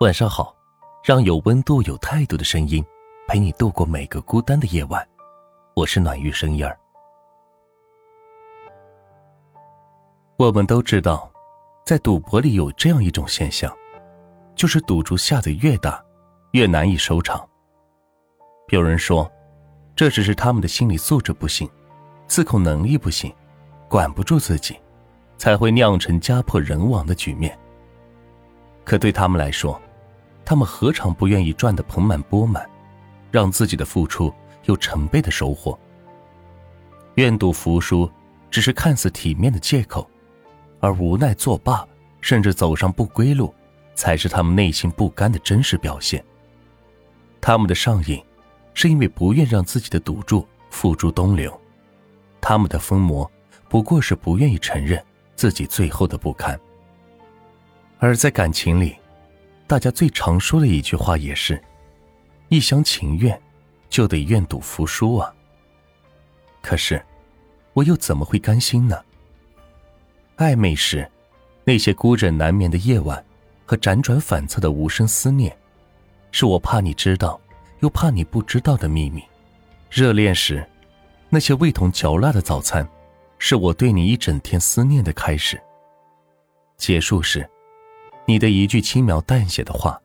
晚上好，让有温度、有态度的声音陪你度过每个孤单的夜晚。我是暖玉声音儿。我们都知道，在赌博里有这样一种现象，就是赌注下的越大，越难以收场。有人说，这只是他们的心理素质不行，自控能力不行，管不住自己，才会酿成家破人亡的局面。可对他们来说，他们何尝不愿意赚得盆满钵满，让自己的付出有成倍的收获？愿赌服输只是看似体面的借口，而无奈作罢，甚至走上不归路，才是他们内心不甘的真实表现。他们的上瘾，是因为不愿让自己的赌注付诸东流；他们的疯魔，不过是不愿意承认自己最后的不堪。而在感情里，大家最常说的一句话也是：“一厢情愿，就得愿赌服输啊。”可是，我又怎么会甘心呢？暧昧时，那些孤枕难眠的夜晚和辗转反侧的无声思念，是我怕你知道，又怕你不知道的秘密；热恋时，那些味同嚼蜡的早餐，是我对你一整天思念的开始；结束时，你的一句轻描淡写的话，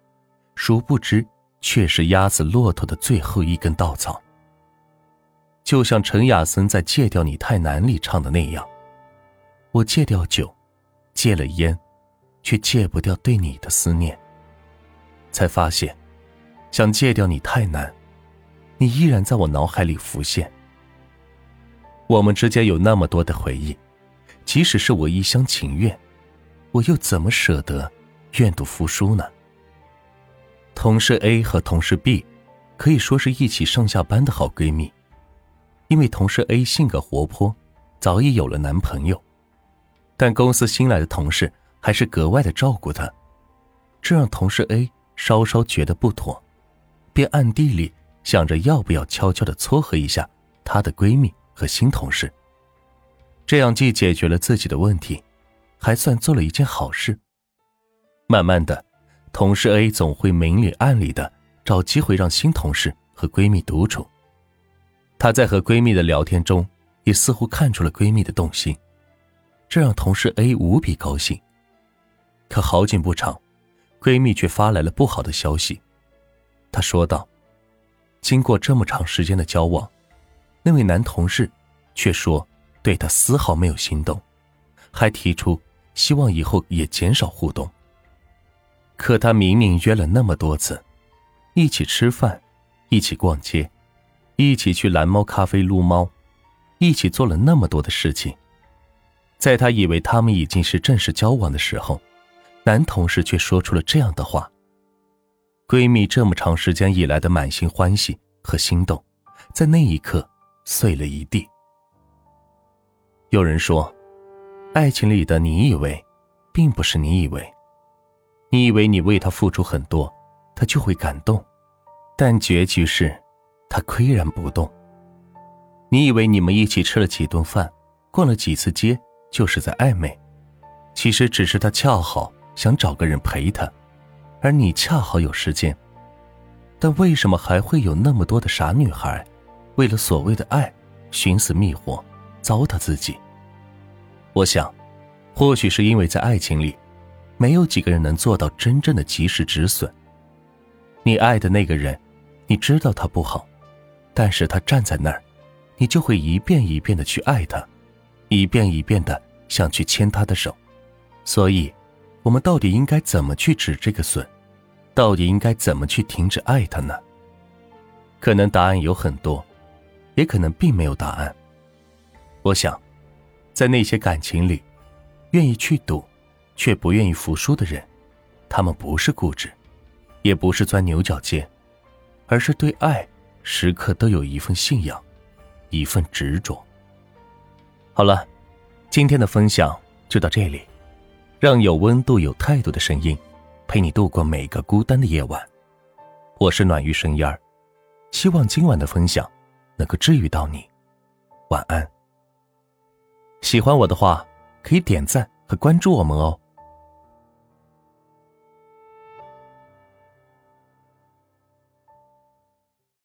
殊不知却是压死骆驼的最后一根稻草。就像陈雅森在《戒掉你太难》里唱的那样：“我戒掉酒，戒了烟，却戒不掉对你的思念。才发现，想戒掉你太难，你依然在我脑海里浮现。我们之间有那么多的回忆，即使是我一厢情愿，我又怎么舍得？”愿赌服输呢？同事 A 和同事 B 可以说是一起上下班的好闺蜜，因为同事 A 性格活泼，早已有了男朋友，但公司新来的同事还是格外的照顾她，这让同事 A 稍稍觉得不妥，便暗地里想着要不要悄悄的撮合一下她的闺蜜和新同事，这样既解决了自己的问题，还算做了一件好事。慢慢的，同事 A 总会明里暗里的找机会让新同事和闺蜜独处。她在和闺蜜的聊天中，也似乎看出了闺蜜的动心，这让同事 A 无比高兴。可好景不长，闺蜜却发来了不好的消息。她说道：“经过这么长时间的交往，那位男同事却说对她丝毫没有心动，还提出希望以后也减少互动。”可他明明约了那么多次，一起吃饭，一起逛街，一起去蓝猫咖啡撸猫，一起做了那么多的事情，在他以为他们已经是正式交往的时候，男同事却说出了这样的话。闺蜜这么长时间以来的满心欢喜和心动，在那一刻碎了一地。有人说，爱情里的你以为，并不是你以为。你以为你为他付出很多，他就会感动，但结局是，他岿然不动。你以为你们一起吃了几顿饭，逛了几次街，就是在暧昧，其实只是他恰好想找个人陪他，而你恰好有时间。但为什么还会有那么多的傻女孩，为了所谓的爱，寻死觅活，糟蹋自己？我想，或许是因为在爱情里。没有几个人能做到真正的及时止损。你爱的那个人，你知道他不好，但是他站在那儿，你就会一遍一遍的去爱他，一遍一遍的想去牵他的手。所以，我们到底应该怎么去止这个损？到底应该怎么去停止爱他呢？可能答案有很多，也可能并没有答案。我想，在那些感情里，愿意去赌。却不愿意服输的人，他们不是固执，也不是钻牛角尖，而是对爱时刻都有一份信仰，一份执着。好了，今天的分享就到这里，让有温度、有态度的声音陪你度过每个孤单的夜晚。我是暖玉声烟儿，希望今晚的分享能够治愈到你。晚安。喜欢我的话，可以点赞和关注我们哦。